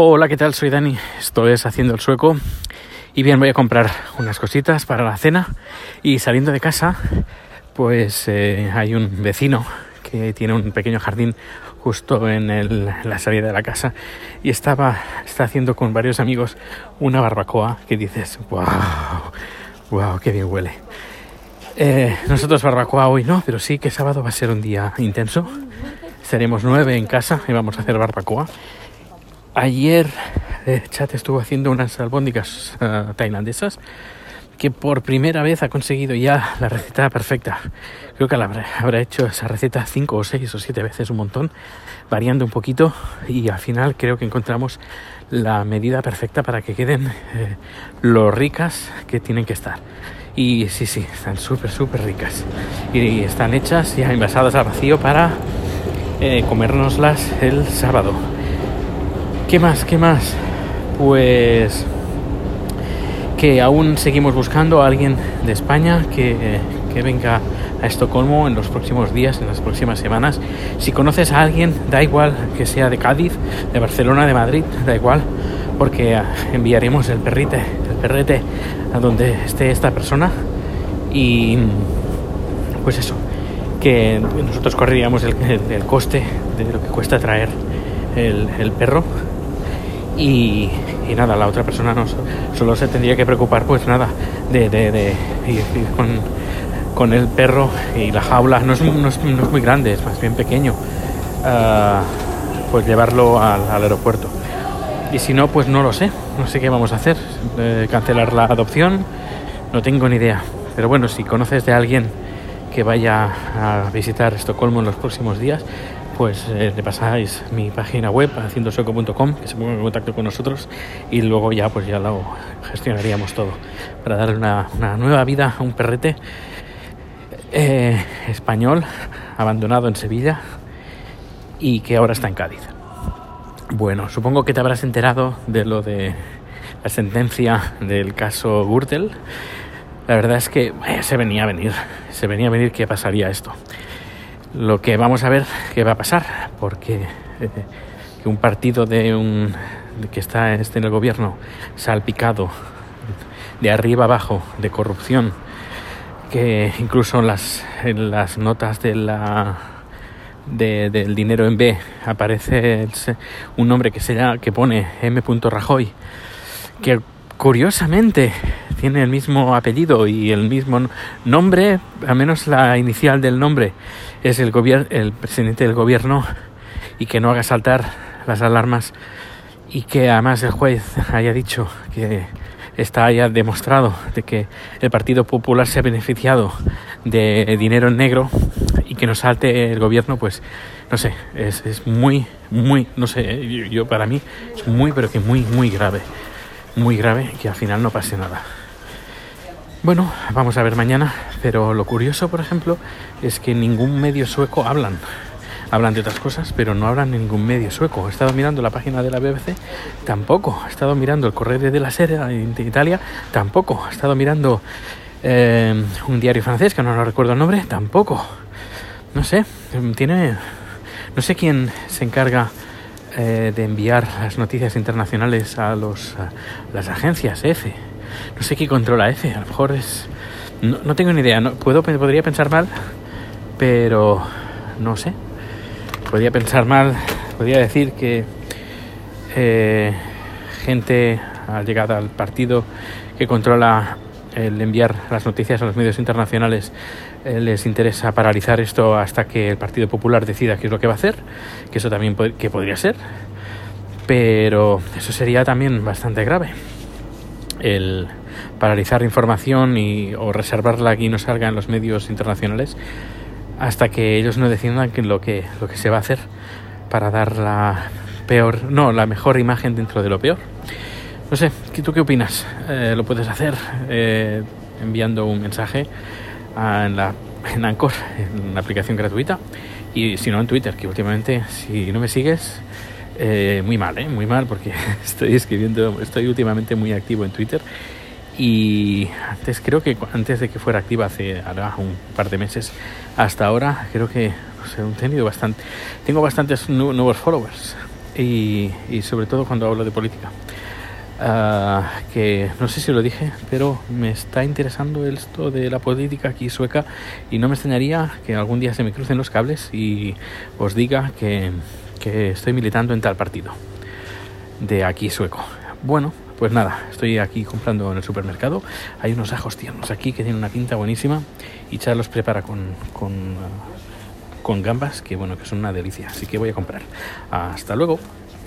Hola, ¿qué tal? Soy Dani, estoy haciendo el sueco. Y bien voy a comprar unas cositas para la cena. Y saliendo de casa pues eh, hay un vecino que tiene un pequeño jardín justo en, la salida de la casa. Y estaba está haciendo con varios amigos una barbacoa que dices wow wow qué bien huele eh, nosotros barbacoa hoy no pero sí que sábado va a ser un día intenso. Seremos nueve en casa y vamos a hacer barbacoa Ayer eh, Chat estuvo haciendo unas albóndigas uh, tailandesas que por primera vez ha conseguido ya la receta perfecta. Creo que habrá, hecho esa receta cinco o seis o siete veces, un montón, variando un poquito y al final creo que encontramos la medida perfecta para que queden eh, lo ricas que tienen que estar. Y sí, sí, están súper, súper ricas. Y están hechas ya envasadas al vacío para eh, comérnoslas el sábado. ¿Qué más? ¿Qué más? Pues que aún seguimos buscando a alguien de España que, que, venga a Estocolmo en los próximos días, en las próximas semanas. Si conoces a alguien, da igual que sea de Cádiz, de Barcelona, de Madrid, da igual, porque enviaremos el perrite, el perrete a donde esté esta persona y pues eso, que nosotros correríamos el, coste de lo que cuesta traer el perro y, nada, la otra persona no solo se tendría que preocupar, pues nada, de, ir, con, el perro y la jaula, no es, muy grande, es más bien pequeño, uh, pues llevarlo al, al, aeropuerto. Y si no, pues no lo sé, no sé qué vamos a hacer, eh, cancelar la adopción, no tengo ni idea. Pero bueno, si conoces de alguien que vaya a visitar Estocolmo en los próximos días, pues eh, le pasáis mi página web haciendosoco.com que se ponga en contacto con nosotros y luego ya pues ya lo gestionaríamos todo para darle una, una nueva vida a un perrete eh, español abandonado en Sevilla y que ahora está en Cádiz. Bueno, supongo que te habrás enterado de lo de la sentencia del caso Gürtel. La verdad es que eh, se venía a venir, se venía a venir que pasaría esto lo que vamos a ver qué va a pasar, porque eh, un partido de un que está este en el gobierno salpicado de arriba abajo de corrupción, que incluso las, en las notas de la de, del dinero en B aparece un nombre que se que pone M. Rajoy, que curiosamente tiene el mismo apellido y el mismo nombre, al menos la inicial del nombre es el, el presidente del gobierno y que no haga saltar las alarmas y que además el juez haya dicho que está haya demostrado de que el Partido Popular se ha beneficiado de dinero negro y que no salte el gobierno, pues no sé, es, es muy, muy, no sé, yo, yo para mí es muy, pero que muy, muy grave, muy grave que al final no pase nada. Bueno, vamos a ver mañana, pero lo curioso, por ejemplo, es que ningún medio sueco hablan. Hablan de otras cosas, pero no hablan ningún medio sueco. He estado mirando la página de la BBC, tampoco. He estado mirando el Correo de la Sera de Italia, tampoco. He estado mirando eh, un diario francés, que no lo recuerdo el nombre, tampoco. No sé, tiene... No sé quién se encarga eh, de enviar las noticias internacionales a, los, a las agencias F no sé qué controla F, a lo mejor es... No, tengo ni idea, no, puedo, podría pensar mal, pero no sé. Podría pensar mal, podría decir que eh, gente llegada al partido que controla el enviar las noticias a los medios internacionales eh, les interesa paralizar esto hasta que el Partido Popular decida qué es lo que va a hacer, que eso también que podría ser, pero eso sería también bastante grave. El, paralizar información y, o reservarla aquí no salga en los medios internacionales hasta que ellos no decidan que lo que lo que se va a hacer para dar la peor no la mejor imagen dentro de lo peor. No sé tú qué opinas eh, lo puedes hacer eh, enviando un mensaje a, en la en Anchor en una aplicación gratuita y si no en Twitter que últimamente si no me sigues eh, muy mal, ¿eh? muy mal porque estoy escribiendo, estoy últimamente muy activo en Twitter y antes creo que antes de que fuera activa hace ahora un par de meses hasta ahora creo que no sé, he tenido bastante tengo bastantes nu nuevos followers y, y sobre todo cuando hablo de política. Ah, que no sé si lo dije, pero me está interesando esto de la política aquí sueca y no me extrañaría que algún día se me crucen los cables y os diga que, estoy militando en tal partido de aquí sueco. Bueno, pues nada, estoy aquí comprando en el supermercado. Hay unos ajos tiernos aquí que tienen una pinta buenísima y Charles los prepara con, con, ah, con gambas que bueno, que son una delicia. Así que voy a comprar. Hasta luego.